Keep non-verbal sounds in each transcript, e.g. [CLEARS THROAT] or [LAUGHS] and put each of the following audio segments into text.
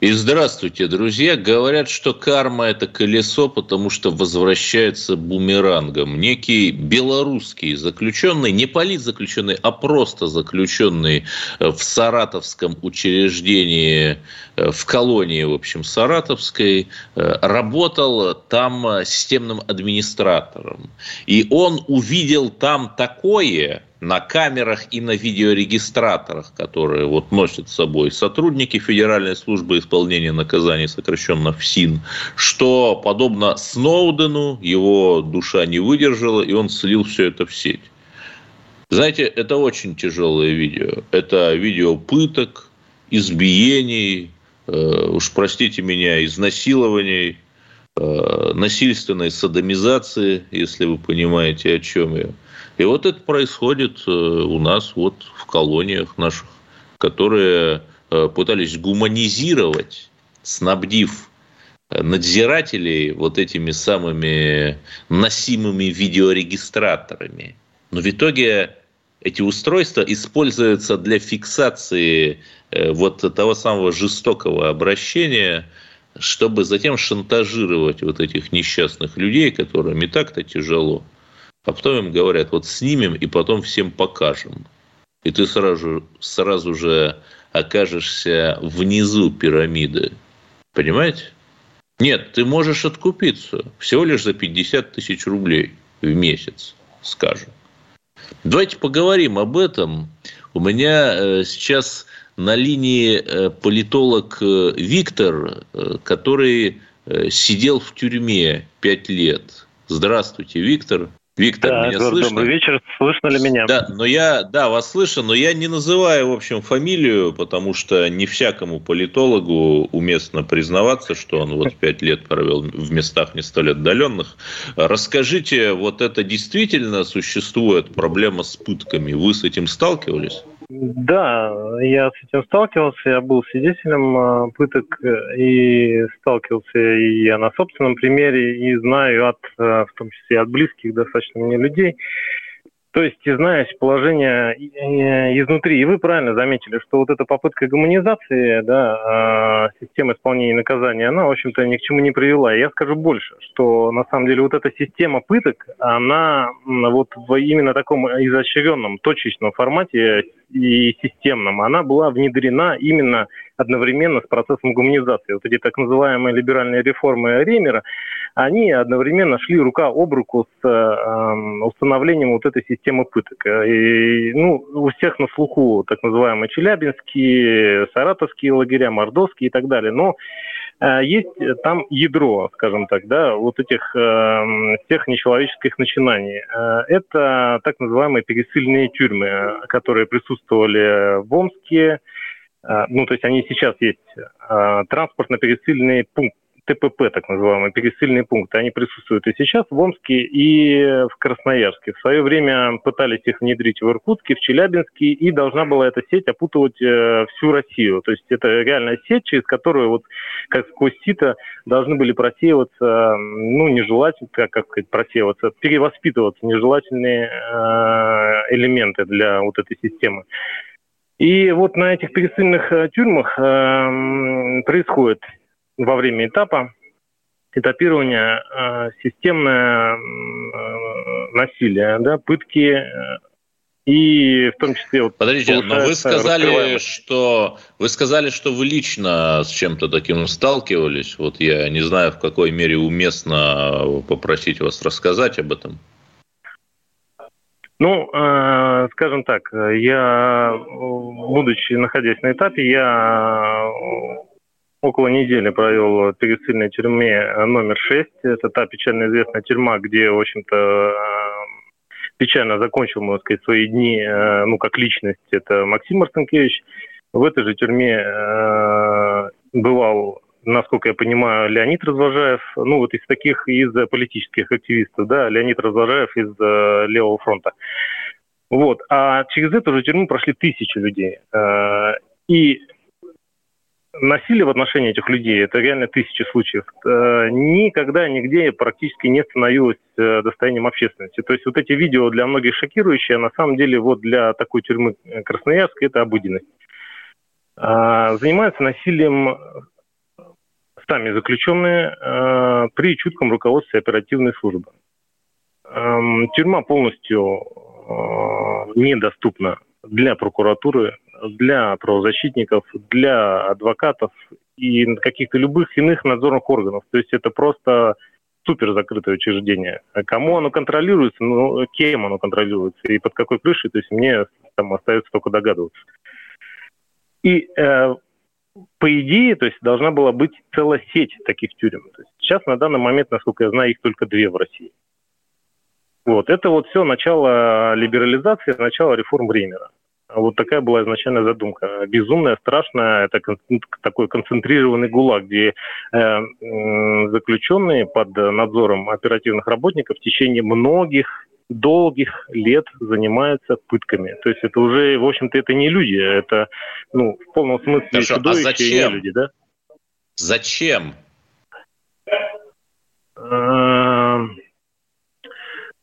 И здравствуйте, друзья. Говорят, что карма – это колесо, потому что возвращается бумерангом. Некий белорусский заключенный, не политзаключенный, а просто заключенный э, в саратовском учреждении, э, в колонии, в общем, саратовской, э, работал там системным администратором. И он увидел там такое, на камерах и на видеорегистраторах, которые вот носят с собой сотрудники Федеральной службы исполнения наказаний, сокращенно ФСИН, что, подобно Сноудену, его душа не выдержала, и он слил все это в сеть. Знаете, это очень тяжелое видео. Это видео пыток, избиений, э, уж простите меня, изнасилований, э, насильственной садомизации, если вы понимаете, о чем я. И вот это происходит э, у нас вот в колониях наших, которые э, пытались гуманизировать, снабдив э, надзирателей вот этими самыми носимыми видеорегистраторами. Но в итоге эти устройства используются для фиксации вот того самого жестокого обращения, чтобы затем шантажировать вот этих несчастных людей, которым и так-то тяжело а потом им говорят, вот снимем и потом всем покажем. И ты сразу, сразу же окажешься внизу пирамиды. Понимаете? Нет, ты можешь откупиться всего лишь за 50 тысяч рублей в месяц, скажем. Давайте поговорим об этом. У меня э, сейчас на линии э, политолог э, Виктор, который сидел в тюрьме пять лет. Здравствуйте, Виктор. Виктор, да, меня слышно? Добрый вечер, слышно ли меня? Да, но я, да, вас слышу, но я не называю, в общем, фамилию, потому что не всякому политологу уместно признаваться, что он вот пять лет провел в местах не столь отдаленных. Расскажите, вот это действительно существует проблема с пытками? Вы с этим сталкивались? Да, я с этим сталкивался, я был свидетелем а, пыток э, и сталкивался и я на собственном примере, и знаю от, э, в том числе от близких достаточно мне людей, то есть, знаешь, положение изнутри. И вы правильно заметили, что вот эта попытка гуманизации да, а, системы исполнения наказания, она, в общем-то, ни к чему не привела. Я скажу больше, что на самом деле вот эта система пыток, она вот в именно таком изощренном, точечном формате и системном, она была внедрена именно одновременно с процессом гуманизации. Вот эти так называемые либеральные реформы Ремера, они одновременно шли рука об руку с э, установлением вот этой системы пыток. И, ну, у всех на слуху так называемые челябинские, саратовские лагеря, мордовские и так далее. Но есть там ядро, скажем так, да, вот этих э, всех нечеловеческих начинаний. Э, это так называемые пересыльные тюрьмы, которые присутствовали в Омске, ну, то есть они сейчас есть транспортно-пересыльные пункты, ТПП, так называемые, пересыльные пункты, они присутствуют и сейчас в Омске, и в Красноярске. В свое время пытались их внедрить в Иркутске, в Челябинске, и должна была эта сеть опутывать э, всю Россию. То есть это реальная сеть, через которую вот как сквозь сито должны были просеиваться, ну, нежелательные, как, как сказать, просеиваться, перевоспитываться нежелательные э, элементы для вот этой системы. И вот на этих пересыльных э, тюрьмах э, происходит во время этапа этапирования э, системное э, насилие, да, пытки э, и в том числе вот Подождите, но вы сказали, что вы сказали, что вы лично с чем-то таким сталкивались. Вот я не знаю, в какой мере уместно попросить вас рассказать об этом. Ну, э, скажем так, я, будучи находясь на этапе, я около недели провел в пересыльной тюрьме номер 6. Это та печально известная тюрьма, где, в общем-то, печально закончил, можно сказать, свои дни, э, ну, как личность, это Максим Марцинкевич. В этой же тюрьме э, бывал насколько я понимаю, Леонид Развожаев, ну вот из таких, из политических активистов, да, Леонид Развожаев из э, Левого фронта. Вот. А через эту же тюрьму прошли тысячи людей. Э, и насилие в отношении этих людей, это реально тысячи случаев, э, никогда нигде практически не становилось э, достоянием общественности. То есть вот эти видео для многих шокирующие, а на самом деле вот для такой тюрьмы Красноярска это обыденность. Занимаются насилием сами заключенные при чутком руководстве оперативной службы. Эм, тюрьма полностью недоступна для прокуратуры, для правозащитников, для адвокатов и каких-то любых иных надзорных органов. То есть это просто супер закрытое учреждение. Кому оно контролируется, ну, кем оно контролируется и под какой крышей, то есть мне там остается только догадываться. И э, по идее, то есть должна была быть целая сеть таких тюрем. То есть сейчас на данный момент, насколько я знаю, их только две в России. Вот. Это вот все начало либерализации, начало реформ Бремера. Вот такая была изначальная задумка. Безумная, страшная, это такой концентрированный гулаг, где э, заключенные под надзором оперативных работников в течение многих долгих лет занимаются пытками. То есть это уже, в общем-то, это не люди, это, ну, в полном смысле Хорошо, чудовища а зачем? не люди, да? Зачем? Э,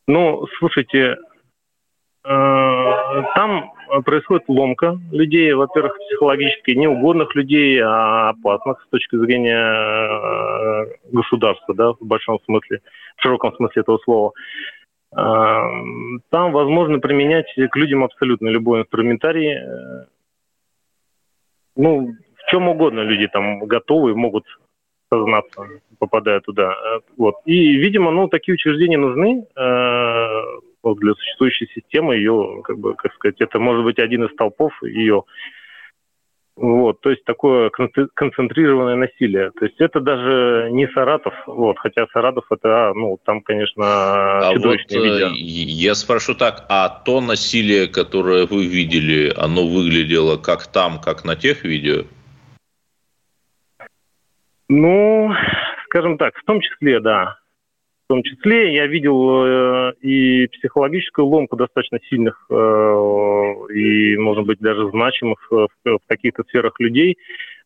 ну, слушайте, там происходит ломка людей, во-первых, психологически неугодных людей, а опасных с точки зрения э, государства, да, в большом смысле, в широком смысле этого слова. Э, там возможно применять к людям абсолютно любой инструментарий. Ну, в чем угодно люди там готовы, могут сознаться, попадая туда. Вот. И, видимо, ну, такие учреждения нужны э, для существующей системы. Ее, как бы, как сказать, это может быть один из столпов ее. Вот, то есть такое концентрированное насилие. То есть это даже не Саратов, вот, хотя Саратов это, а, ну, там, конечно, а чудовищное вот, видео. Я спрошу так, а то насилие, которое вы видели, оно выглядело как там, как на тех видео? Ну, скажем так, в том числе, да. В том числе я видел э, и психологическую ломку достаточно сильных э, и, может быть, даже значимых э, в, в каких-то сферах людей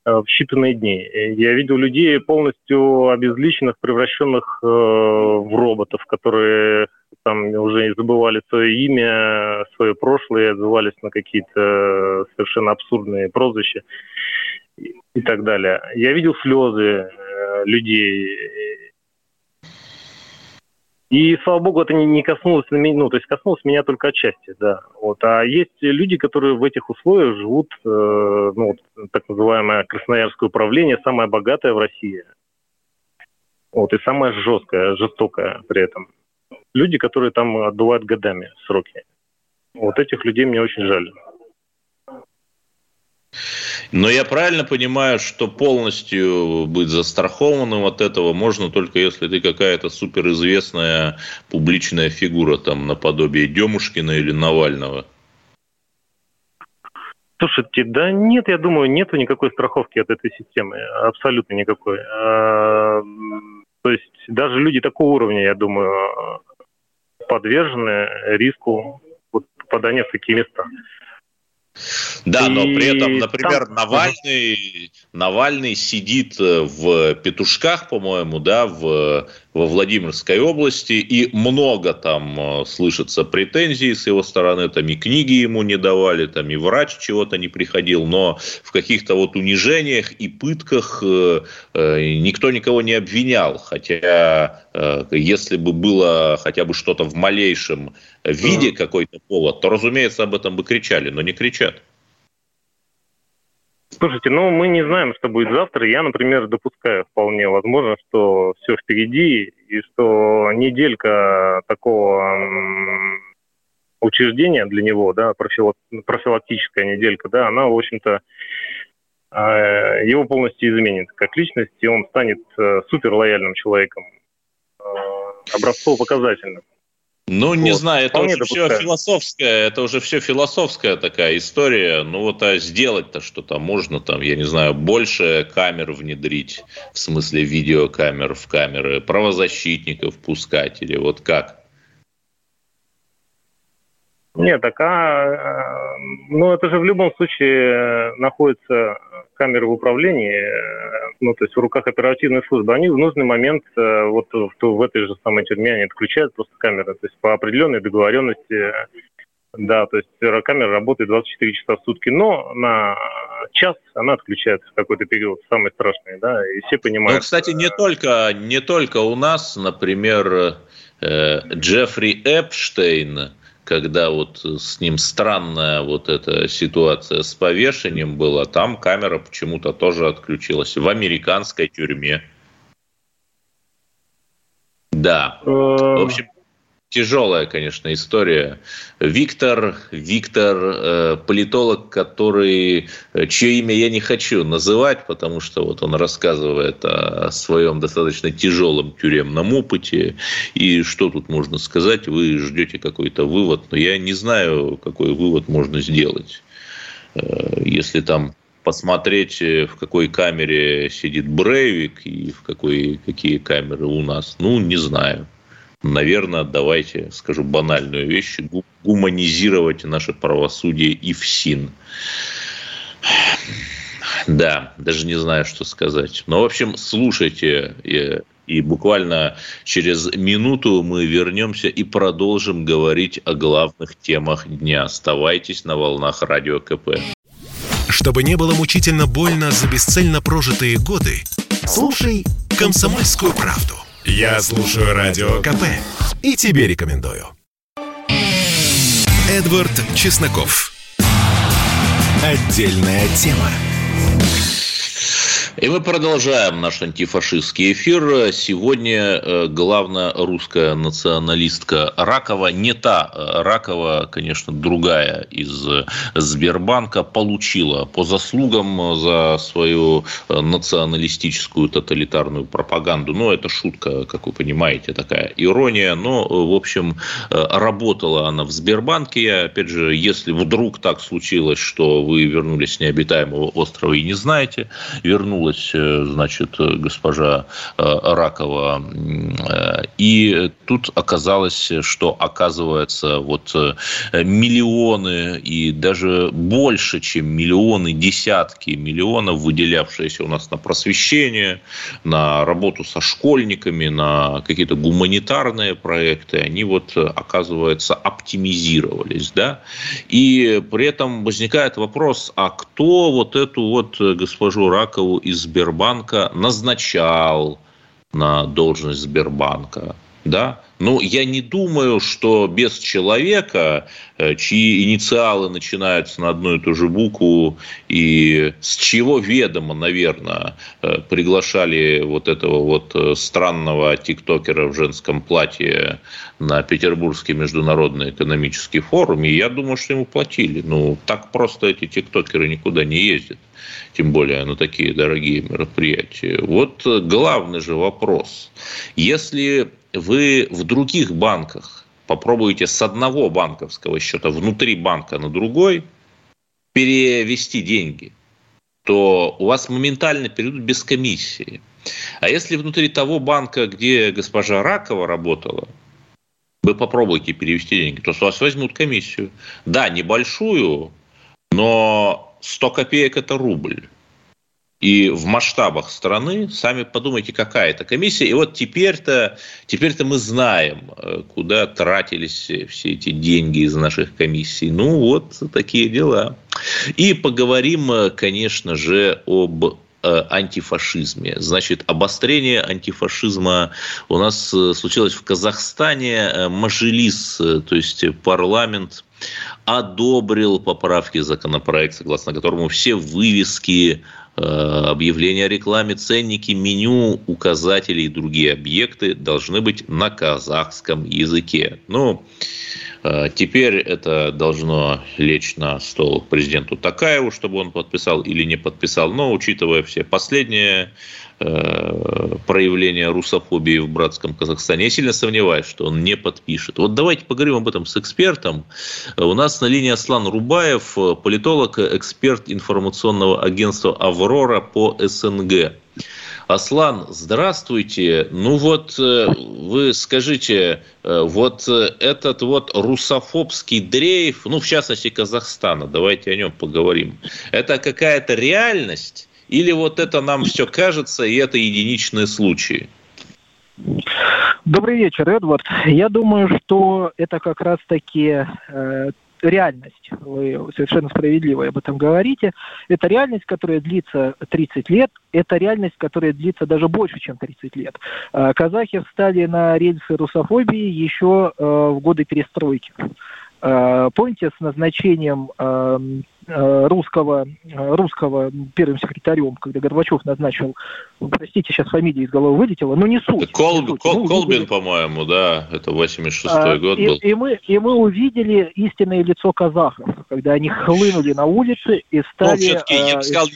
э, в считанные дни. Я видел людей полностью обезличенных, превращенных э, в роботов, которые там уже забывали свое имя, свое прошлое, отзывались на какие-то совершенно абсурдные прозвища и так далее. Я видел слезы э, людей. И, слава богу, это не, не коснулось меня, ну, то есть коснулось меня только отчасти, да. Вот. А есть люди, которые в этих условиях живут, э, ну, так называемое Красноярское управление, самое богатое в России. Вот, и самое жесткое, жестокое при этом. Люди, которые там отбывают годами сроки. Вот этих людей мне очень жаль. Но я правильно понимаю, что полностью быть застрахованным от этого можно только если ты какая-то суперизвестная публичная фигура, там, наподобие Демушкина или Навального? Слушайте, да нет, я думаю, нету никакой страховки от этой системы, абсолютно никакой. А, то есть даже люди такого уровня, я думаю, подвержены риску попадания в такие места. Да, но при этом, например, там... Навальный, Навальный сидит э, в Петушках, по-моему, да, в, во Владимирской области, и много там э, слышится претензий с его стороны, там и книги ему не давали, там и врач чего-то не приходил, но в каких-то вот унижениях и пытках э, никто никого не обвинял, хотя если бы было хотя бы что-то в малейшем виде какой-то повод, то, разумеется, об этом бы кричали, но не кричат. Слушайте, ну мы не знаем, что будет завтра. Я, например, допускаю вполне возможно, что все впереди, и что неделька такого учреждения для него, да, профилактическая неделька, да, она, в общем-то, а, его полностью изменит как личность, и он станет э, супер лояльным человеком, э, образцово-показательным. Ну, не вот. знаю, это уже допускаю. все философская, это уже все философская такая история. Ну, вот а сделать-то что-то можно, там, я не знаю, больше камер внедрить, в смысле видеокамер в камеры, правозащитников пускать или вот как? Нет, так а, ну это же в любом случае находится камеры в управлении, ну то есть в руках оперативной службы. Они в нужный момент вот в, в этой же самой тюрьме они отключают просто камеры, то есть по определенной договоренности да, то есть камера работает 24 часа в сутки, но на час она отключается в какой-то период, самый страшный, да, и все понимают. Ну, кстати, не только, не только у нас, например, э, Джеффри Эпштейн, когда вот с ним странная вот эта ситуация с повешением была, там камера почему-то тоже отключилась в американской тюрьме. Да. Э, в общем, тяжелая, конечно, история. Виктор, Виктор, э, политолог, который, э, чье имя я не хочу называть, потому что вот он рассказывает о своем достаточно тяжелом тюремном опыте. И что тут можно сказать? Вы ждете какой-то вывод, но я не знаю, какой вывод можно сделать. Э, если там посмотреть, в какой камере сидит Брейвик и в какой, какие камеры у нас, ну, не знаю наверное, давайте скажу банальную вещь, гуманизировать наше правосудие и в СИН. Да, даже не знаю, что сказать. Но, в общем, слушайте, и, и буквально через минуту мы вернемся и продолжим говорить о главных темах дня. Оставайтесь на волнах Радио КП. Чтобы не было мучительно больно за бесцельно прожитые годы, слушай «Комсомольскую правду». Я слушаю Радио КП и тебе рекомендую. Эдвард Чесноков. Отдельная тема. И мы продолжаем наш антифашистский эфир. Сегодня э, главная русская националистка Ракова, не та э, Ракова, конечно, другая из Сбербанка, получила по заслугам за свою э, националистическую тоталитарную пропаганду. Ну, это шутка, как вы понимаете, такая ирония. Но, в общем, работала она в Сбербанке. Опять же, если вдруг так случилось, что вы вернулись с необитаемого острова и не знаете, вернулась вернулась, э, значит, госпожа э, Ракова. Э, и тут оказалось, что, оказывается, вот миллионы и даже больше, чем миллионы, десятки миллионов, выделявшиеся у нас на просвещение, на работу со школьниками, на какие-то гуманитарные проекты, они вот, оказывается, оптимизировались, да, и при этом возникает вопрос, а кто вот эту вот госпожу Ракову из Сбербанка назначал на должность Сбербанка. Да? Ну, я не думаю, что без человека, чьи инициалы начинаются на одну и ту же букву, и с чего ведомо, наверное, э, приглашали вот этого вот э, странного тиктокера в женском платье на Петербургский международный экономический форум, и я думаю, что ему платили. Ну, так просто эти тиктокеры никуда не ездят тем более на такие дорогие мероприятия. Вот главный же вопрос. Если вы в других банках попробуете с одного банковского счета внутри банка на другой перевести деньги, то у вас моментально перейдут без комиссии. А если внутри того банка, где госпожа Ракова работала, вы попробуете перевести деньги, то с вас возьмут комиссию. Да, небольшую, но 100 копеек – это рубль. И в масштабах страны, сами подумайте, какая это комиссия. И вот теперь-то теперь мы знаем, э, куда тратились все эти деньги из наших комиссий. Ну, вот такие дела. И поговорим, э, конечно же, об э, антифашизме. Значит, обострение антифашизма у нас случилось в Казахстане. Мажилис, то есть парламент, одобрил поправки законопроект, согласно которому все вывески объявления о рекламе, ценники, меню, указатели и другие объекты должны быть на казахском языке. Ну, э, Теперь это должно лечь на стол президенту Такаеву, чтобы он подписал или не подписал. Но учитывая все последние Э, проявления русофобии в братском Казахстане. Я сильно сомневаюсь, что он не подпишет. Вот давайте поговорим об этом с экспертом. У нас на линии Аслан Рубаев, политолог, эксперт информационного агентства «Аврора» по СНГ. Аслан, здравствуйте. Ну вот э, вы скажите, э, вот э, этот вот русофобский дрейф, ну в частности Казахстана, давайте о нем поговорим, это какая-то реальность или вот это нам все кажется и это единичные случаи? Добрый вечер, Эдвард. Я думаю, что это как раз-таки э, реальность, вы совершенно справедливо об этом говорите, это реальность, которая длится 30 лет, это реальность, которая длится даже больше, чем 30 лет. Э, казахи встали на рельсы русофобии еще э, в годы перестройки. Э, помните, с назначением эм, русского, э, русского первым секретарем, когда Горбачев назначил, простите, сейчас фамилия из головы вылетела, но не суть. Кол, не суть. Кол, Колбин, по-моему, да, это 86-й а, год и, был. И мы, и мы увидели истинное лицо казахов, когда они хлынули на улицы и стали... Ну, все-таки я бы э, сказал,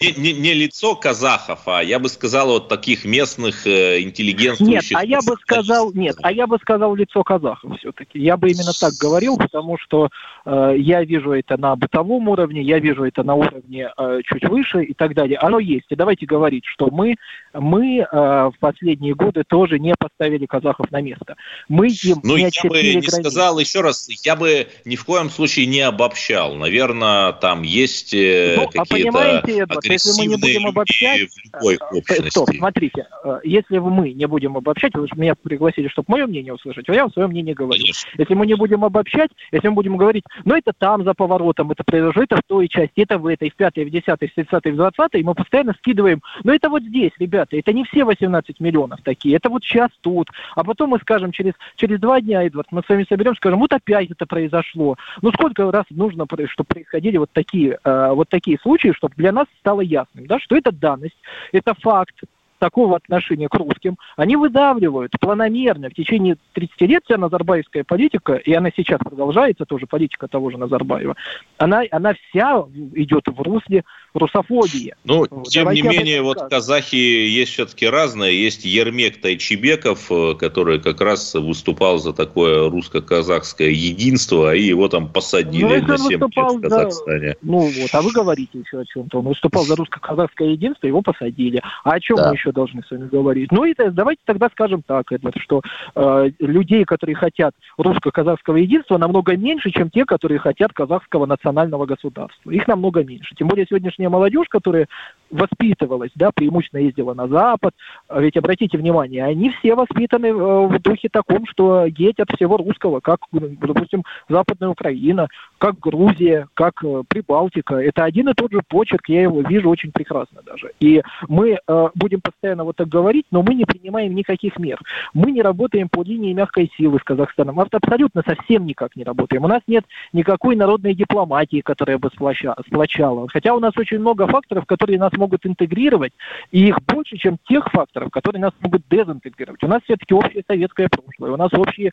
не, не, не лицо казахов, а я бы сказал вот таких местных э, интеллигентствующих... Нет, а я бы сказал, нет, а я бы сказал лицо казахов все-таки. Я бы именно так говорил, потому что э, я вижу это на бытовом уровне, уровне, я вижу это на уровне э, чуть выше и так далее. Оно есть. И давайте говорить, что мы, мы э, в последние годы тоже не поставили казахов на место. Мы им ну, не я бы не границы. сказал еще раз, я бы ни в коем случае не обобщал. Наверное, там есть э, ну, а какие-то Эдвард, если мы не будем обобщать, в любой э, общности. Стоп, смотрите, э, если мы не будем обобщать, вы меня пригласили, чтобы мое мнение услышать, а я вам свое мнение говорю. Конечно. Если мы не будем обобщать, если мы будем говорить, ну это там за поворотом, это произошло, это в той части, это в этой, в пятой, в десятой, в тридцатой, в двадцатой, мы постоянно скидываем, но это вот здесь, ребята, это не все 18 миллионов такие, это вот сейчас тут, а потом мы скажем через, через два дня, Эдвард, мы с вами соберем, скажем, вот опять это произошло. Ну сколько раз нужно, чтобы происходили вот такие, э, вот такие случаи, чтобы для нас стало ясным, да, что это данность, это факт, такого отношения к русским, они выдавливают планомерно. В течение 30 лет вся назарбаевская политика, и она сейчас продолжается, тоже политика того же Назарбаева, она, она вся идет в русле русофобии. Ну, тем Давайте не менее, вот скажем. казахи есть все-таки разные. Есть Ермек Тайчебеков, э, который как раз выступал за такое русско-казахское единство, и его там посадили ну, на 7 лет в Казахстане. За... Ну вот, а вы говорите еще о чем-то. Он выступал за русско-казахское единство, его посадили. А о чем да. мы еще должны с вами говорить? Ну и давайте тогда скажем так, Эдвард, что э, людей, которые хотят русско-казахского единства, намного меньше, чем те, которые хотят казахского национального государства. Их намного меньше. Тем более сегодняшний нынешняя молодежь, которая воспитывалась, да, преимущественно ездила на Запад, а ведь обратите внимание, они все воспитаны э, в духе таком, что геть от всего русского, как, допустим, Западная Украина, как Грузия, как э, Прибалтика. Это один и тот же почерк, я его вижу очень прекрасно даже. И мы э, будем постоянно вот так говорить, но мы не принимаем никаких мер. Мы не работаем по линии мягкой силы с Казахстаном. Абсолютно совсем никак не работаем. У нас нет никакой народной дипломатии, которая бы сплочала. Хотя у нас очень много факторов, которые нас могут интегрировать, и их больше, чем тех факторов, которые нас могут дезинтегрировать. У нас все-таки общее советское прошлое, у нас общий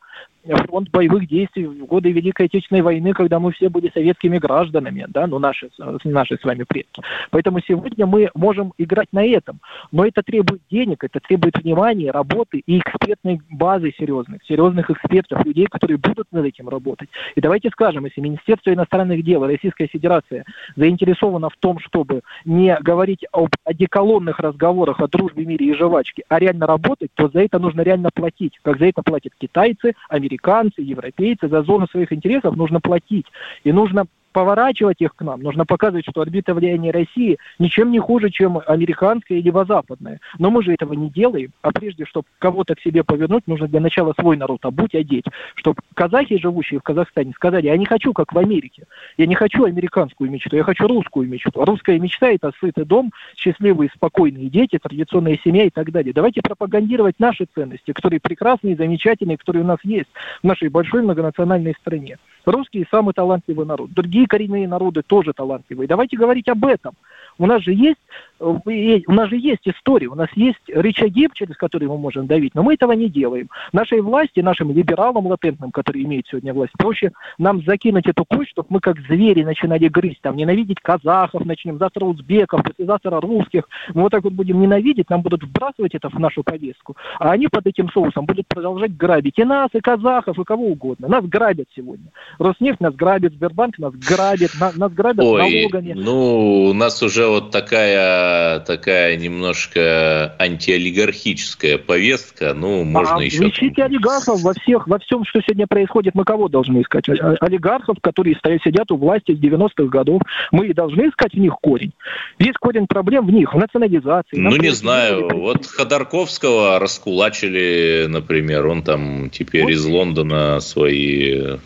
фронт боевых действий в годы Великой Отечественной войны, когда мы все были советскими гражданами, да, ну наши, наши с вами предки. Поэтому сегодня мы можем играть на этом, но это требует денег, это требует внимания, работы и экспертной базы серьезных, серьезных экспертов, людей, которые будут над этим работать. И давайте скажем, если Министерство иностранных дел Российская Федерация заинтересована в том, чтобы не говорить об одеколонных разговорах о дружбе, мире и жвачке, а реально работать, то за это нужно реально платить. Как за это платят китайцы, американцы, европейцы. За зону своих интересов нужно платить. И нужно поворачивать их к нам. Нужно показывать, что орбита влияния России ничем не хуже, чем американская или западная. Но мы же этого не делаем. А прежде, чтобы кого-то к себе повернуть, нужно для начала свой народ обуть, одеть. Чтобы казахи, живущие в Казахстане, сказали, я не хочу, как в Америке. Я не хочу американскую мечту, я хочу русскую мечту. Русская мечта – это сытый дом, счастливые, спокойные дети, традиционная семья и так далее. Давайте пропагандировать наши ценности, которые прекрасные, замечательные, которые у нас есть в нашей большой многонациональной стране. Русские самый талантливый народ. Другие коренные народы тоже талантливые. Давайте говорить об этом. У нас же есть, у нас же есть история, у нас есть рычаги, через которые мы можем давить, но мы этого не делаем. Нашей власти, нашим либералам латентным, которые имеют сегодня власть, проще нам закинуть эту кость, чтобы мы как звери начинали грызть, там, ненавидеть казахов, начнем завтра узбеков, послезавтра русских. Мы вот так вот будем ненавидеть, нам будут вбрасывать это в нашу повестку. А они под этим соусом будут продолжать грабить и нас, и казахов, и кого угодно. Нас грабят сегодня. Роснефть нас грабит, Сбербанк нас грабит, нас, нас грабят Ой, налогами. Ну, у нас уже вот такая это такая немножко антиолигархическая повестка. Ну, можно а, еще... Ищите олигархов во, всех, во всем, что сегодня происходит. Мы кого должны искать? Олигархов, которые стоят, сидят у власти с 90-х годов. Мы и должны искать в них корень. Весь корень проблем в них, в национализации. Ну, не знаю. Вот Ходорковского раскулачили, например. Он там теперь вот. из Лондона свои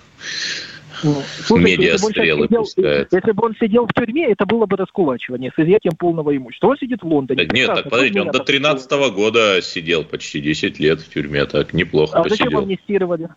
ну, слушайте, если пускает. Если бы он сидел в тюрьме, это было бы раскулачивание с изъятием полного имущества. Он сидит в Лондоне. Так, нет, так, подождите, он до 13 -го года сидел почти 10 лет в тюрьме, так неплохо а посидел. зачем амнистировали?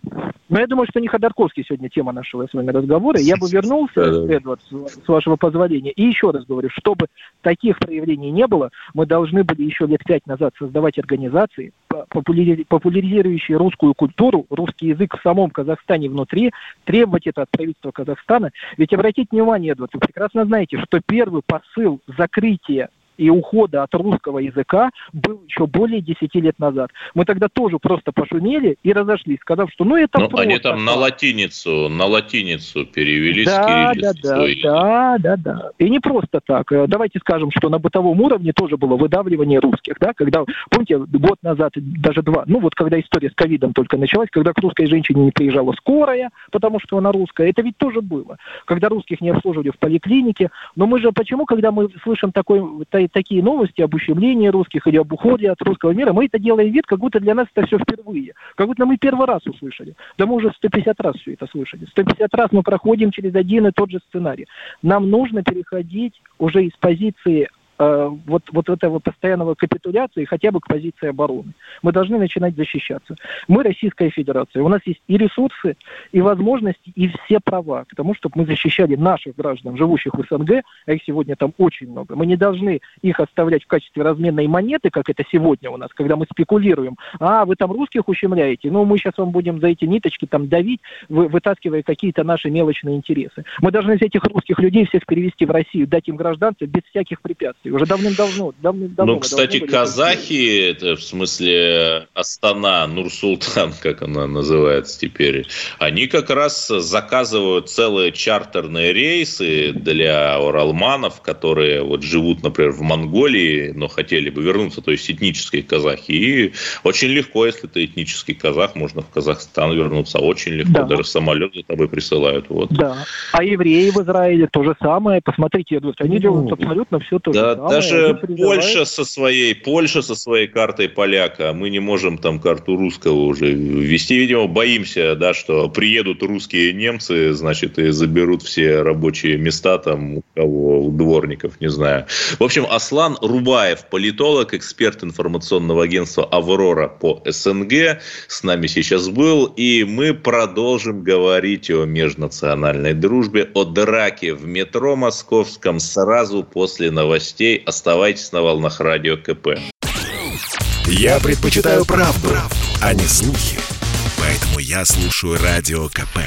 Но я думаю, что не Ходорковский сегодня тема нашего с вами разговора. Я бы вернулся, Эдвард, с вашего позволения. И еще раз говорю, чтобы таких проявлений не было, мы должны были еще лет пять назад создавать организации, популяризирующие русскую культуру, русский язык в самом Казахстане внутри, требовать это от правительства Казахстана. Ведь обратите внимание, Эдвард, вы прекрасно знаете, что первый посыл закрытия и ухода от русского языка был еще более 10 лет назад. Мы тогда тоже просто пошумели и разошлись, сказав, что ну это Но просто... они там на латиницу, на латиницу перевели да, с да, да, да, да, да. И не просто так. Э, давайте скажем, что на бытовом уровне тоже было выдавливание русских, да, когда, помните, год назад, даже два, ну вот когда история с ковидом только началась, когда к русской женщине не приезжала скорая, потому что она русская, это ведь тоже было. Когда русских не обслуживали в поликлинике, но мы же почему, когда мы слышим такой такие новости об ущемлении русских или об уходе от русского мира, мы это делаем вид, как будто для нас это все впервые. Как будто мы первый раз услышали. Да мы уже 150 раз все это слышали. 150 раз мы проходим через один и тот же сценарий. Нам нужно переходить уже из позиции Э, вот, вот этого постоянного капитуляции хотя бы к позиции обороны. Мы должны начинать защищаться. Мы Российская Федерация. У нас есть и ресурсы, и возможности, и все права к тому, чтобы мы защищали наших граждан, живущих в СНГ, а их сегодня там очень много. Мы не должны их оставлять в качестве разменной монеты, как это сегодня у нас, когда мы спекулируем. А, вы там русских ущемляете, ну мы сейчас вам будем за эти ниточки там давить, вы, вытаскивая какие-то наши мелочные интересы. Мы должны этих русских людей всех перевести в Россию, дать им гражданство без всяких препятствий. Уже давным-давно. давным-давно ну, кстати, казахи, это в смысле Астана, Нур-Султан, [LAUGHS] как она называется теперь, они как раз заказывают целые чартерные рейсы для уралманов, которые вот живут, например, в Монголии, но хотели бы вернуться, то есть этнические казахи. И очень легко, если ты этнический казах, можно в Казахстан вернуться. Очень легко, да. даже самолет за тобой присылают. Вот. Да. А евреи в Израиле то же самое. Посмотрите, они ну, делают абсолютно все то же да, даже Польша со своей, Польша со своей картой поляка, мы не можем там карту русского уже ввести. Видимо, боимся, да, что приедут русские немцы, значит, и заберут все рабочие места там у кого, у дворников, не знаю. В общем, Аслан Рубаев, политолог, эксперт информационного агентства «Аврора» по СНГ, с нами сейчас был, и мы продолжим говорить о межнациональной дружбе, о драке в метро московском сразу после новостей новостей. Оставайтесь на волнах Радио КП. Я предпочитаю правду, правду, а не слухи. Поэтому я слушаю Радио КП.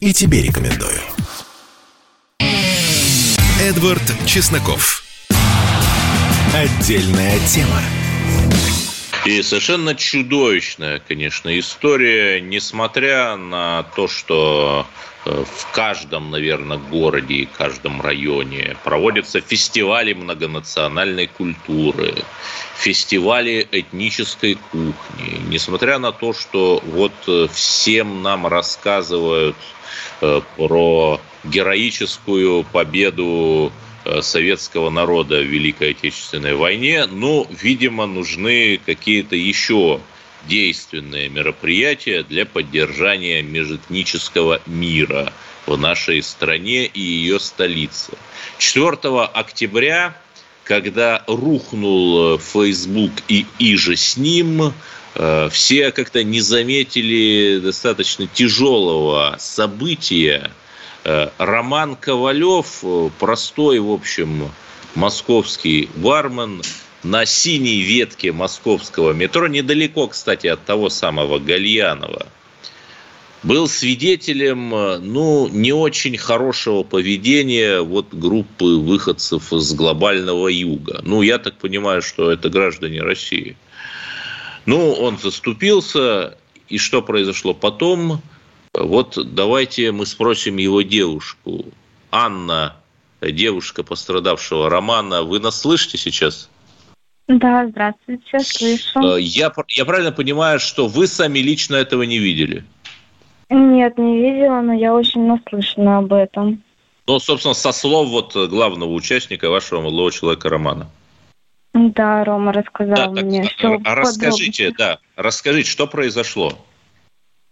И тебе рекомендую. Эдвард Чесноков. Отдельная тема. И совершенно чудовищная, конечно, история, несмотря на то, что в каждом, наверное, городе и каждом районе проводятся фестивали многонациональной культуры, фестивали этнической кухни. Несмотря на то, что вот э, всем нам рассказывают э, про героическую победу советского народа в Великой Отечественной войне, ну, видимо, нужны какие-то еще действенные мероприятия для поддержания межэтнического мира в нашей стране и ее столице. 4 октября, когда рухнул Facebook и иже с ним, э, все как-то не заметили достаточно тяжелого события. Э, Роман Ковалев, э, простой, в общем, московский бармен, на синей ветке московского метро, недалеко, кстати, от того самого Гальянова, был свидетелем, ну, не очень хорошего поведения вот группы выходцев из глобального юга. Ну, я так понимаю, что это граждане России. Ну, он заступился, и что произошло потом? Вот давайте мы спросим его девушку. Анна девушка пострадавшего Романа. Вы нас слышите сейчас? Да, здравствуйте, слышу. Я, я правильно понимаю, что вы сами лично этого не видели? Нет, не видела, но я очень наслышана об этом. Ну, собственно, со слов вот главного участника вашего молодого человека Романа. Да, Рома рассказал да, мне. Так, а расскажите, да, расскажите, что произошло?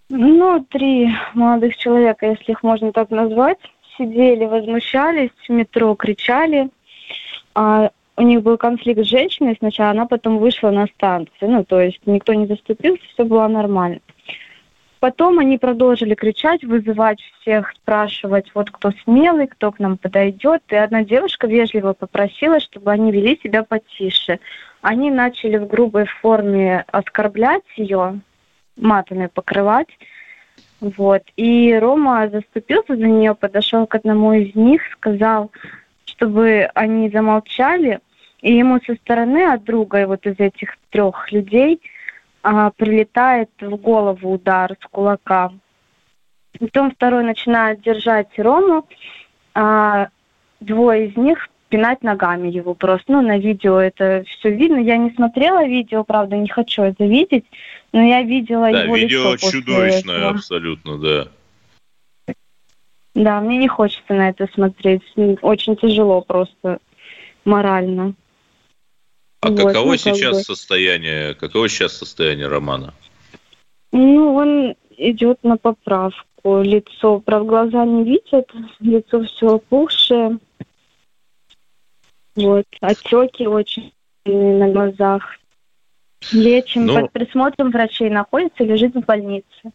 Ну, три молодых человека, если их можно так назвать, сидели, возмущались в метро, кричали. А у них был конфликт с женщиной сначала, она потом вышла на станцию. Ну, то есть никто не заступился, все было нормально. Потом они продолжили кричать, вызывать всех, спрашивать, вот кто смелый, кто к нам подойдет. И одна девушка вежливо попросила, чтобы они вели себя потише. Они начали в грубой форме оскорблять ее, матами покрывать. Вот. И Рома заступился за нее, подошел к одному из них, сказал, чтобы они замолчали. И ему со стороны от друга, вот из этих трех людей – а, прилетает в голову удар с кулака. Потом второй начинает держать Рому, а двое из них пинать ногами его просто. Ну, на видео это все видно. Я не смотрела видео, правда, не хочу это видеть, но я видела да, его видео лицо чудовищное абсолютно, да. Да, мне не хочется на это смотреть. Очень тяжело просто морально. А вот, каково ну, сейчас бы... состояние, каково сейчас состояние Романа? Ну, он идет на поправку. Лицо, правда, глаза не видят, лицо все опухшее. Вот, отеки очень на глазах. Лечим ну, под присмотром врачей, находится, лежит в больнице.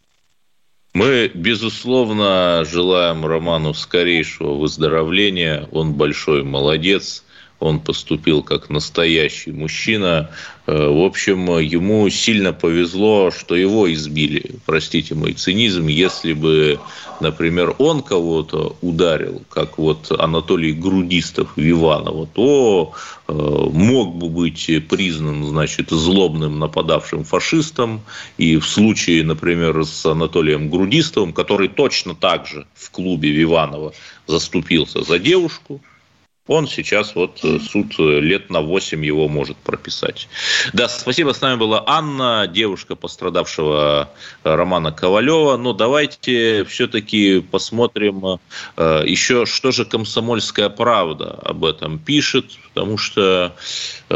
Мы, безусловно, желаем Роману скорейшего выздоровления. Он большой молодец он поступил как настоящий мужчина. Э, в общем, ему сильно повезло, что его избили. Простите мой цинизм. Если бы, например, он кого-то ударил, как вот Анатолий Грудистов Виванова, то э, мог бы быть признан, значит, злобным нападавшим фашистом. И в случае, например, с Анатолием Грудистовым, который точно так же в клубе Виванова заступился за девушку, он сейчас вот э, суд э, лет на 8 его может прописать. Да, спасибо. С нами была Анна, девушка пострадавшего э, Романа Ковалева. Но давайте все-таки посмотрим еще, что же «Комсомольская правда» об этом пишет, потому что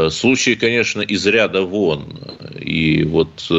случай, конечно, из ряда вон. И вот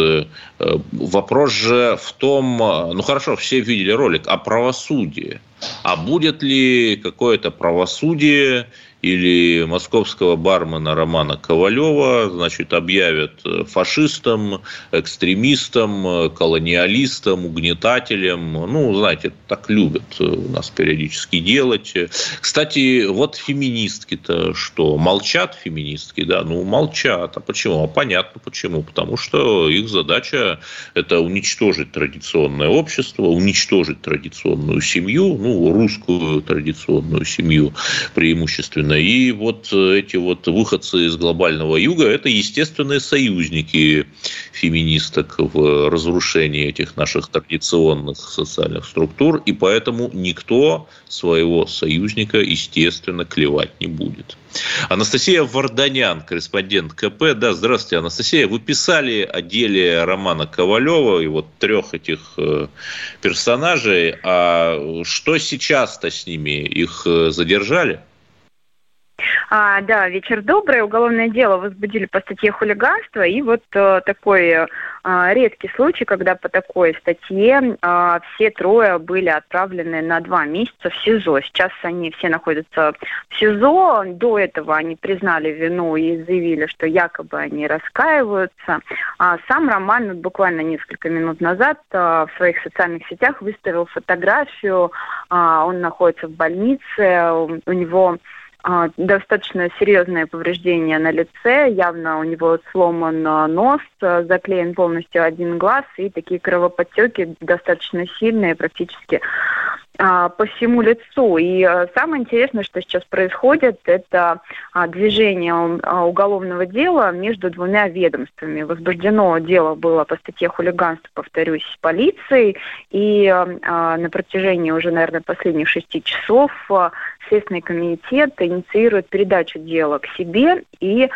вопрос же в том, ну хорошо, все видели ролик о правосудии. А будет ли какое-то правосудие или московского бармена Романа Ковалева, значит, объявят фашистом, экстремистом, колониалистом, угнетателем. Ну, знаете, так любят у нас периодически делать. Кстати, вот феминистки-то что, молчат феминистки, да? Ну, молчат. А почему? А понятно почему. Потому что их задача – это уничтожить традиционное общество, уничтожить традиционную семью, ну, русскую традиционную семью преимущественно и вот э, эти вот выходцы из глобального юга – это естественные союзники феминисток в разрушении этих наших традиционных социальных структур, и поэтому никто своего союзника, естественно, клевать не будет. Анастасия Варданян, корреспондент КП. Да, здравствуйте, Анастасия. Вы писали о деле Романа Ковалева и вот трех этих э, персонажей. А что сейчас-то с ними? Их э, задержали? А, да, вечер добрый. Уголовное дело возбудили по статье хулиганства. И вот а, такой а, редкий случай, когда по такой статье а, все трое были отправлены на два месяца в СИЗО. Сейчас они все находятся в СИЗО. До этого они признали вину и заявили, что якобы они раскаиваются. А сам Роман буквально несколько минут назад а, в своих социальных сетях выставил фотографию. А, он находится в больнице. У, него достаточно серьезное повреждение на лице, явно у него сломан а, нос, а, заклеен полностью один глаз и такие кровоподтеки достаточно сильные, практически. а, по всему лицу. И а, самое интересное, что сейчас происходит, это а, движение уголовного дела между двумя ведомствами. Возбуждено дело было по статье хулиганства, повторюсь, полицией, и на протяжении уже, наверное, последних шести часов Следственный комитет инициирует передачу дела к себе и а,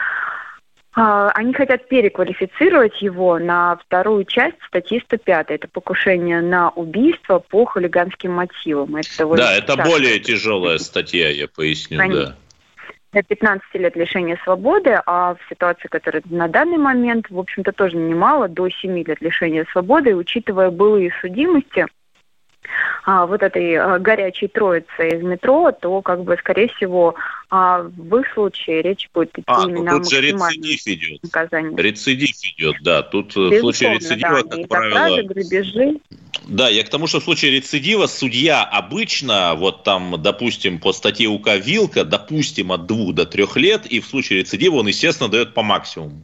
они хотят переквалифицировать его на вторую часть статьи 105. Это покушение на убийство по хулиганским мотивам. Это да, это более тяжелая статья, я поясню. Конечно. Да. 15 лет лишения свободы, а в ситуации, которая на данный момент, в общем-то, тоже немало, до 7 лет лишения свободы, учитывая былые судимости, а, вот этой а, горячей троицы из метро, то, как бы, скорее всего, а, в их случае речь будет идти а, именно ну, тут же рецидив идет. Наказание. Рецидив идет, да. Тут Безусловно, в случае рецидива, да, как правило... Кражи, грабежи. Да, я к тому, что в случае рецидива судья обычно, вот там, допустим, по статье УК Вилка, допустим, от двух до трех лет, и в случае рецидива он, естественно, дает по максимуму.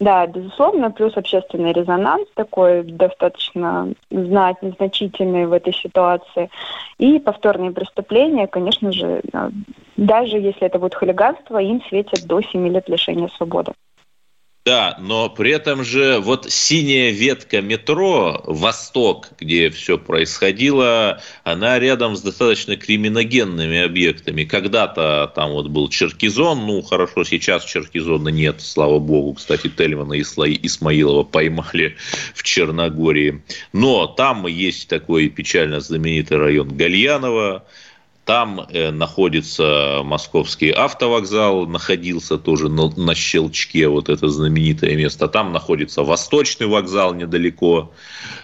Да, безусловно, плюс общественный резонанс такой достаточно знать, значительный в этой ситуации. И повторные преступления, конечно же, э, даже если это будет хулиганство, им светит до 7 лет лишения свободы. Да, но при этом же вот синяя ветка метро «Восток», где все происходило, она рядом с достаточно криминогенными объектами. Когда-то там вот был Черкизон, ну хорошо, сейчас Черкизона нет, слава богу. Кстати, Тельмана и Исмаилова поймали в Черногории. Но там есть такой печально знаменитый район Гальянова, там э, находится московский автовокзал, находился тоже на, на щелчке, вот это знаменитое место. Там находится восточный вокзал недалеко.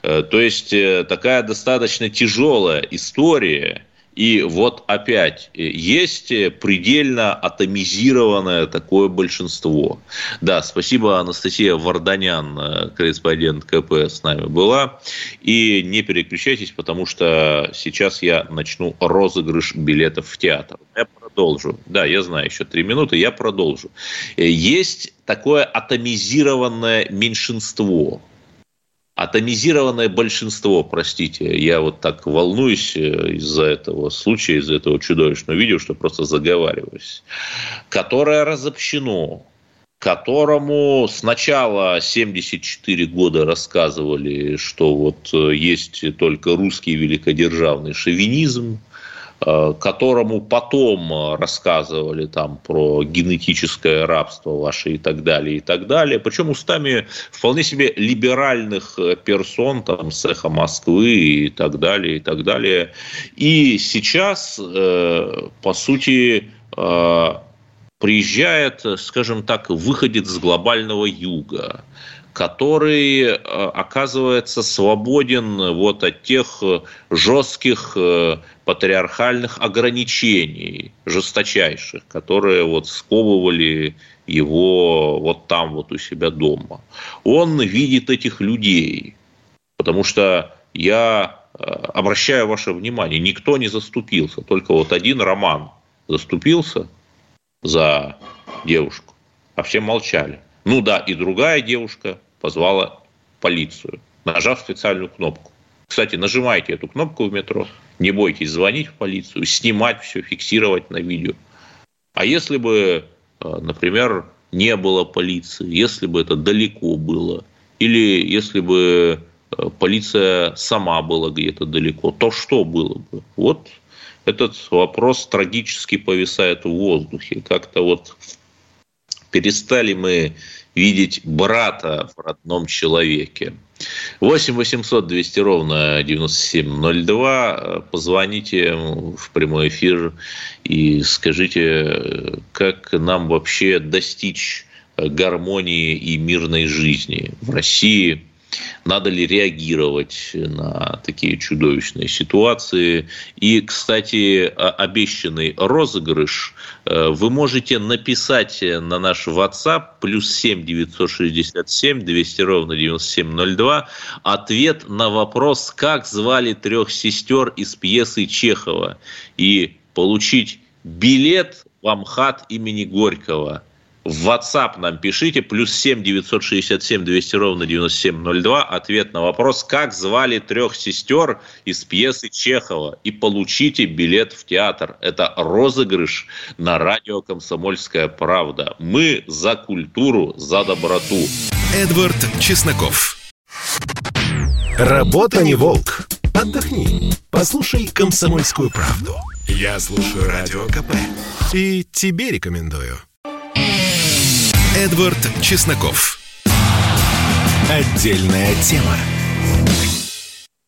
Э, то есть э, такая достаточно тяжелая история и вот опять э, есть э, предельно атомизированное такое большинство. Да, спасибо Анастасия Варданян, э, корреспондент КП с нами была. И не переключайтесь, потому что сейчас я начну розыгрыш билетов в театр. Я продолжу. Да, я знаю, еще три минуты, я продолжу. Есть такое атомизированное меньшинство, атомизированное большинство, простите, я вот так волнуюсь э, из-за этого случая, из-за этого чудовищного видео, что просто заговариваюсь, которое разобщено, которому сначала 74 года рассказывали, что вот э, есть только русский великодержавный шовинизм, которому потом э, рассказывали там про генетическое рабство ваше и так далее, и так далее. Причем устами вполне себе либеральных э, персон, там, с эхо Москвы и так далее, и так далее. И сейчас, по сути, приезжает, скажем так, выходит с глобального юга, который э, оказывается свободен вот от тех э, жестких э, патриархальных ограничений, жесточайших, которые вот сковывали его вот там вот у себя дома. Он видит этих людей, потому что я обращаю ваше внимание, никто не заступился, только вот один Роман заступился за девушку, а все молчали. Ну да, и другая девушка позвала полицию, нажав специальную кнопку. Кстати, нажимайте эту кнопку в метро, не бойтесь звонить в полицию, снимать все, фиксировать на видео. А если бы, э, например, не было полиции, если бы это далеко было, или если бы э, полиция сама была где-то далеко, то что было бы? Вот этот вопрос трагически повисает в воздухе. Как-то вот перестали мы видеть брата в родном человеке. 8 800 200 ровно 9702. Позвоните в прямой эфир и скажите, как нам вообще достичь гармонии и мирной жизни в России – надо ли реагировать на такие чудовищные ситуации. И, кстати, обещанный розыгрыш э, вы можете написать на наш WhatsApp плюс 7 967 200 ровно 9702 ответ на вопрос, как звали трех сестер из пьесы Чехова и получить билет в Амхат имени Горького – В WhatsApp нам пишите, плюс 7 967 200 ровно 9702. Ответ на вопрос, как звали трех сестер из пьесы Чехова. И получите билет в театр. Это розыгрыш на радио «Комсомольская правда». Мы за культуру, за доброту. Эдвард Чесноков. Работа не волк. Отдохни. Послушай «Комсомольскую правду». Я слушаю Радио КП. И тебе рекомендую. Эдвард Чесноков. Отдельная тема.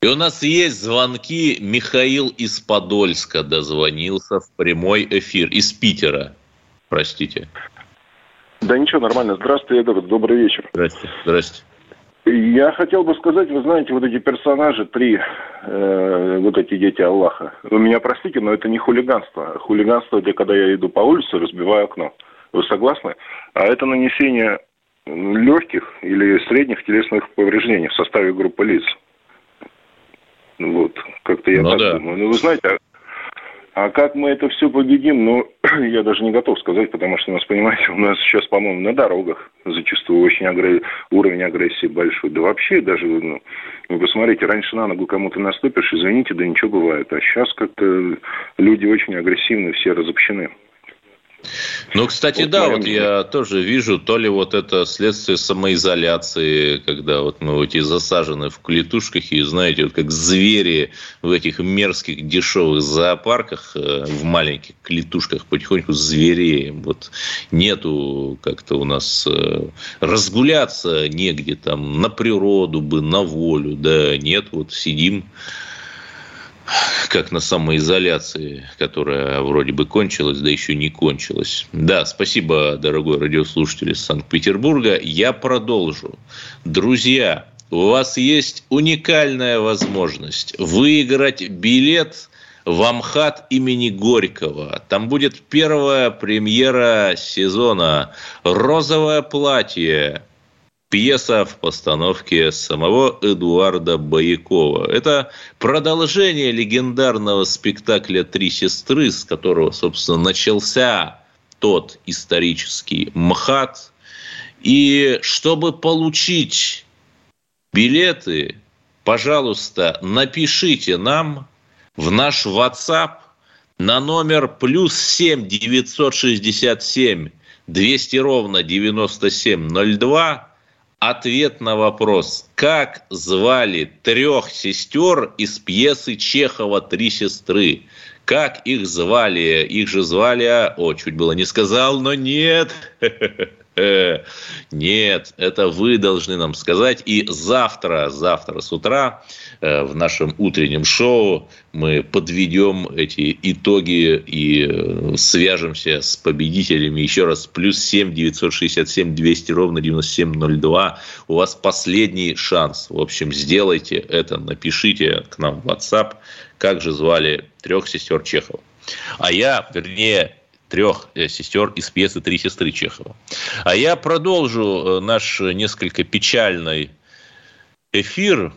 И у нас есть звонки. Михаил из Подольска дозвонился в прямой эфир. Из Питера. Простите. Да ничего, нормально. Здравствуйте, Эдвард. Добрый вечер. Здрасте. Здрасте. Я хотел бы сказать, вы знаете, вот эти персонажи, три, э, вот эти дети Аллаха. Вы меня простите, но это не хулиганство. Хулиганство это когда я иду по улице, разбиваю окно. Вы согласны? А это нанесение легких или средних телесных повреждений в составе группы лиц. Вот, как-то я ну, так да. думаю. Ну, вы знаете, а а как мы это все победим, ну, [CLEARS THROAT] я даже не готов сказать, потому что у нас, понимаете, у нас сейчас, по-моему, на дорогах зачастую очень агр... уровень агрессии большой. Да вообще даже, ну, вы посмотрите, раньше на ногу кому-то наступишь, извините, да ничего бывает. А сейчас как-то люди очень агрессивны, все разобщены. Ну, кстати, вот да, вот я тоже вижу, то ли вот это следствие самоизоляции, когда вот мы вот и засажены в клетушках, и знаете, вот как звери в этих мерзких дешевых зоопарках, э, в маленьких клетушках потихоньку звереем. Вот нету как-то у нас э, разгуляться негде там, на природу бы, на волю, да, нет, вот сидим как на самоизоляции, которая вроде бы кончилась, да еще не кончилась. Да, спасибо, дорогой радиослушатель из Санкт-Петербурга. Я продолжу. Друзья, у вас есть уникальная возможность выиграть билет в Амхат имени Горького. Там будет первая премьера сезона «Розовое платье» пьеса в постановке самого Эдуарда Боякова. Это продолжение легендарного спектакля «Три сестры», с которого, собственно, начался тот исторический МХАТ. И чтобы получить билеты, пожалуйста, напишите нам в наш WhatsApp на номер плюс 7 967 200 ровно 9702 ответ на вопрос, как звали трех сестер из пьесы Чехова «Три сестры». Как их звали? Их же звали... О, чуть было не сказал, но нет. [LAUGHS] Нет, это вы должны нам сказать. И завтра, завтра с утра э, в нашем утреннем шоу мы подведем эти итоги и э, свяжемся с победителями. Еще раз, плюс 7 967 200 ровно 9702. У вас последний шанс. В общем, сделайте это, напишите к нам в WhatsApp, как же звали трех сестер Чехова. А я, вернее, трех э, сестер из пьесы «Три сестры» Чехова. А я продолжу э, наш несколько печальный эфир.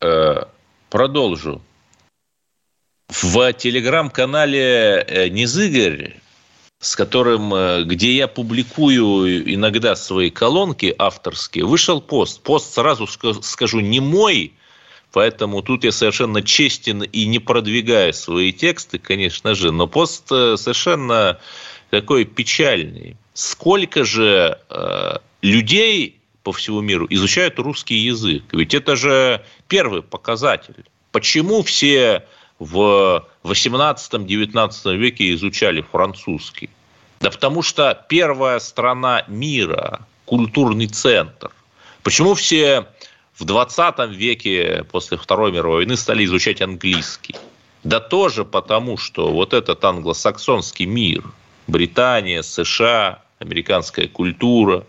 Э, продолжу. В телеграм-канале Низыгорь, с которым, где я публикую иногда свои колонки авторские, вышел пост. Пост, сразу скажу, не мой, Поэтому тут я совершенно честен и не продвигаю свои тексты, конечно же, но пост э, совершенно такой печальный. Сколько же э, людей по всему миру изучают русский язык? Ведь это же первый показатель. Почему все в 18-19 веке изучали французский? Да потому что первая страна мира, культурный центр. Почему все в 20 веке после Второй мировой войны стали изучать английский. Да тоже потому, что вот этот англосаксонский мир, Британия, США, американская культура.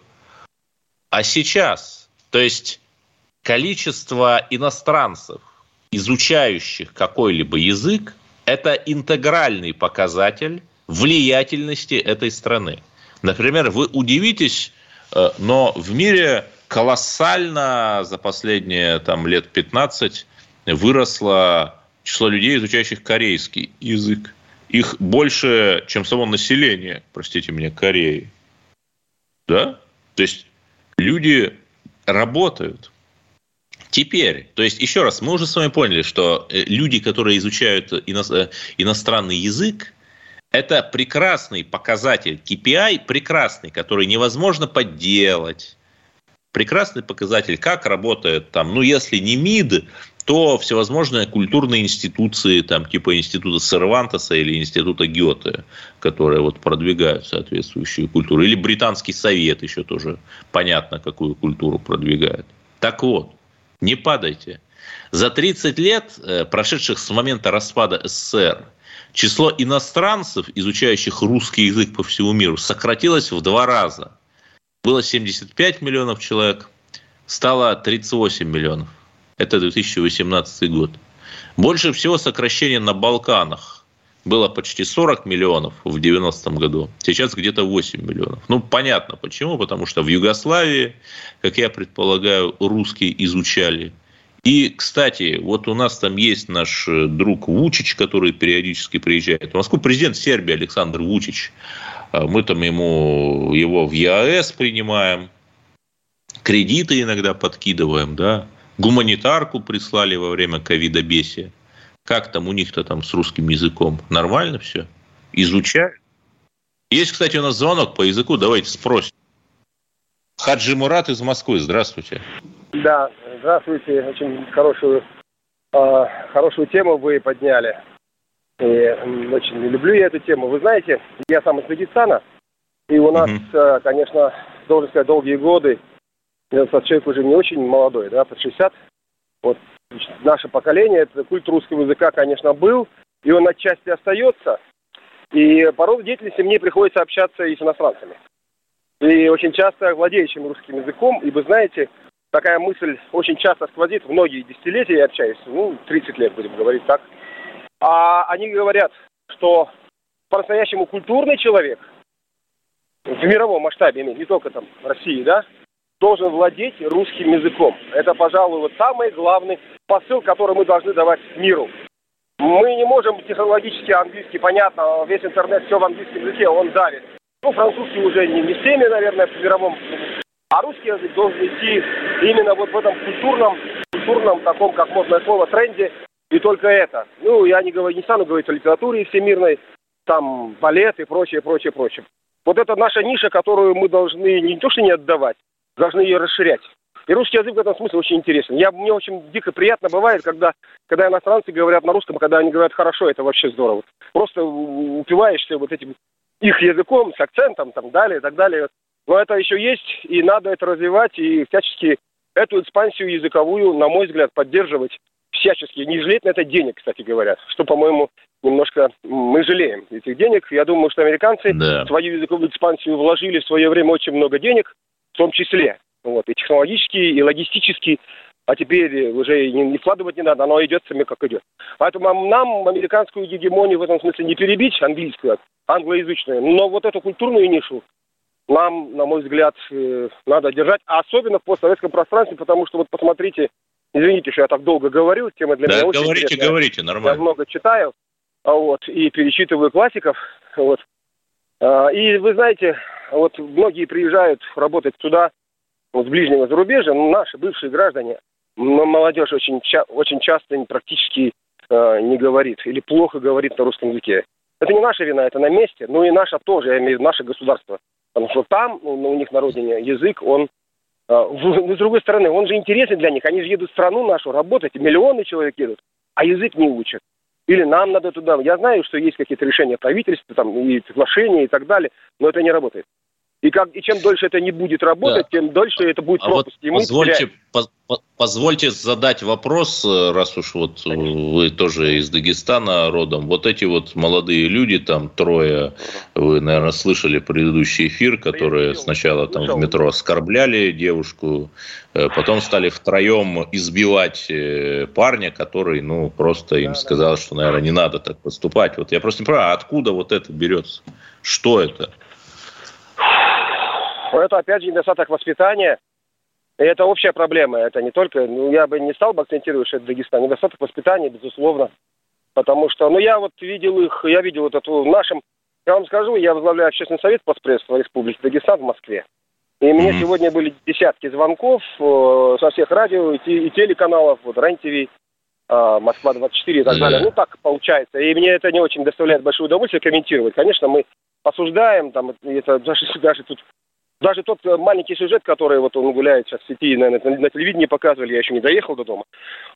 А сейчас, то есть количество иностранцев, изучающих какой-либо язык, это интегральный показатель влиятельности этой страны. Например, вы удивитесь, э, но в мире колоссально за последние там, лет 15 выросло число людей, изучающих корейский язык. Их больше, чем само население, простите меня, Кореи. Да? То есть люди работают. Теперь, то есть еще раз, мы уже с вами поняли, что э, люди, которые изучают э, иностранный язык, это прекрасный показатель KPI, прекрасный, который невозможно подделать. Прекрасный показатель, как работает там, ну, если не МИД, то всевозможные культурные институции, там, типа института Сервантеса или института Гёте, которые вот продвигают соответствующую культуру. Или британский совет еще тоже понятно, какую культуру продвигает. Так вот, не падайте. За 30 лет, э, прошедших с момента распада СССР, число иностранцев, изучающих русский язык по всему миру, сократилось в два раза. Было 75 миллионов человек, стало 38 миллионов. Это 2018 год. Больше всего сокращение на Балканах. Было почти 40 миллионов в 90-м году. Сейчас где-то 8 миллионов. Ну, понятно почему. Потому что в Югославии, как я предполагаю, русские изучали. И, кстати, вот у нас там есть наш э, друг Вучич, который периодически приезжает в Москву. Президент Сербии Александр Вучич. А мы там ему, его в ЕАЭС принимаем. Кредиты иногда подкидываем, да гуманитарку прислали во время ковида бесия. Как там у них-то там с русским языком? Нормально все? Изучают? Есть, кстати, у нас звонок по языку, давайте спросим. Хаджи Мурат из Москвы, здравствуйте. Да, здравствуйте. Очень хорошую, э, хорошую тему вы подняли. И очень люблю я эту тему. Вы знаете, я сам из Дагестана, и у нас, угу. конечно, должен сказать, долгие годы этот человек уже не очень молодой, да, под 60. Вот наше поколение, это культ русского языка, конечно, был, и он отчасти остается. И по роду деятельности мне приходится общаться и с иностранцами. И очень часто владеющим русским языком, и вы знаете, такая мысль очень часто сквозит, многие десятилетия я общаюсь, ну, 30 лет будем говорить так. А они говорят, что по-настоящему культурный человек в мировом масштабе, не только там в России, да, должен владеть русским языком. Это, пожалуй, вот самый главный посыл, который мы должны давать миру. Мы не можем технологически английский, понятно, весь интернет все в английском языке, он давит. Ну, французский уже не, не всеми, наверное, в мировом. А русский язык должен идти именно вот в этом культурном, культурном таком, как модное слово, тренде. И только это. Ну, я не, говорю, не стану говорить о литературе всемирной, там балет и прочее, прочее, прочее. Вот это наша ниша, которую мы должны не то что не отдавать, должны ее расширять. И русский язык в этом смысле очень интересен. Я, мне очень дико приятно бывает, когда, когда иностранцы говорят на русском, когда они говорят хорошо, это вообще здорово. Просто упиваешься вот этим их языком, с акцентом, там, далее, и так далее. Но это еще есть, и надо это развивать, и всячески эту экспансию языковую, на мой взгляд, поддерживать всячески. Не жалеть на это денег, кстати говоря, что, по-моему, немножко мы жалеем этих денег. Я думаю, что американцы да. в свою языковую экспансию вложили в свое время очень много денег, в том числе. Вот, и технологически, и логистически. А теперь уже не, не вкладывать не надо, оно идет сами как идет. Поэтому нам американскую гегемонию в этом смысле не перебить, английскую, англоязычную, но вот эту культурную нишу нам, на мой взгляд, э, надо держать, а особенно в постсоветском пространстве, потому что вот посмотрите, извините, что я так долго говорю, тема для да, меня очень говорите, интересная. говорите, нормально. Я много читаю, а вот, и перечитываю классиков, вот. А, и вы знаете, вот многие приезжают работать туда, вот с ближнего зарубежья, ну, наши бывшие граждане, молодежь очень, ча- очень часто практически э, не говорит или плохо говорит на русском языке. Это не наша вина, это на месте, ну и наша тоже, я имею в виду наше государство. Потому что там, ну, у них на родине, язык, он, э, в, с другой стороны, он же интересен для них. Они же едут в страну нашу работать, миллионы человек едут, а язык не учат. Или нам надо туда. Я знаю, что есть какие-то решения правительства, там, и соглашения и так далее, но это не работает. И, как, и чем дольше это не будет работать, да. тем дольше это будет а пропуск. Вот позвольте, по, позвольте задать вопрос, э, раз уж вот Конечно. вы тоже из Дагестана родом. Вот эти вот молодые люди, там трое, вы, наверное, слышали предыдущий эфир, которые сначала там в метро оскорбляли девушку, э, потом стали втроем избивать э, парня, который, ну, просто им сказал, что, наверное, не надо так поступать. Вот я просто не понимаю, а откуда вот это берется? Что это? Это, опять же, недостаток воспитания. И это общая проблема. Это не только... Ну, я бы не стал бы акцентировать, что это Дагестан. Недостаток воспитания, безусловно. Потому что... Ну, я вот видел их... Я видел вот эту в нашем... Я вам скажу, я возглавляю общественный совет постпредства Республики Дагестан в Москве. И мне mm-hmm. сегодня были десятки звонков э, со всех радио и, и телеканалов, вот РЕН-ТВ, э, Москва-24 и так mm-hmm. далее. Ну, так получается. И мне это не очень доставляет большое удовольствие комментировать. Конечно, мы осуждаем, там, это даже, даже тут даже тот э, маленький сюжет, который вот он гуляет сейчас в сети, на, на, на телевидении показывали, я еще не доехал до дома,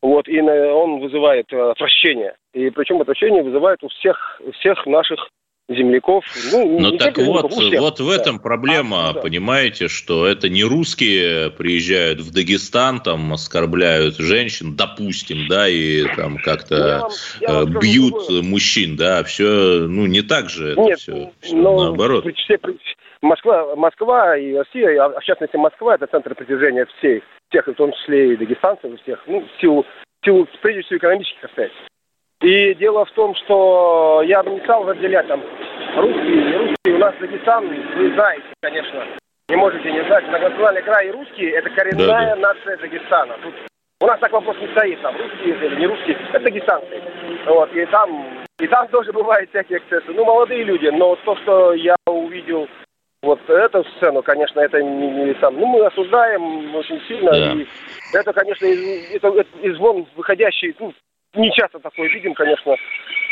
вот, и на, он вызывает э, отвращение. И причем отвращение вызывает у всех, всех наших земляков. Ну, Но так вот, вот в этом да. проблема, а, да. понимаете, что это не русские приезжают в Дагестан, там оскорбляют женщин, допустим, да, и там как-то э, бьют мужчин, да, все, ну не так же это Нет, все, все но наоборот. Все, Москва, Москва и Россия, а в частности Москва, это центр притяжения всех, всех, в том числе и дагестанцев, всех, ну, в силу, в силу прежде всего экономических обстоятельств. И дело в том, что я бы не стал разделять там русские, не русские. У нас Дагестан, вы знаете, конечно, не можете не знать, многонациональный край и русские – это коренная да, да. нация Дагестана. Тут у нас так вопрос не стоит, там, русские или не русские, это дагестанцы. Вот, и там, и там тоже бывают всякие эксцессы. Ну, молодые люди, но то, что я увидел вот эту сцену, конечно, это не, не сам. Ну, мы осуждаем очень сильно. Да. И это, конечно, из, это, это из вон выходящий, ну, не часто такое видим, конечно.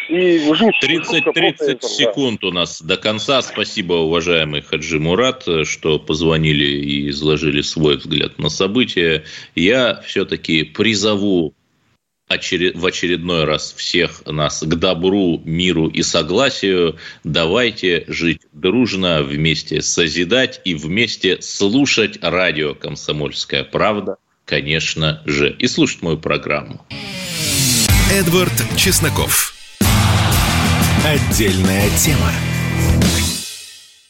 И 30, 30 секунд да. у нас до конца. Спасибо, уважаемый Хаджи Мурат, что позвонили и изложили свой взгляд на события. Я все-таки призову в очередной раз всех нас к добру, миру и согласию. Давайте жить дружно, вместе созидать и вместе слушать радио «Комсомольская правда», конечно же, и слушать мою программу. Эдвард Чесноков. Отдельная тема.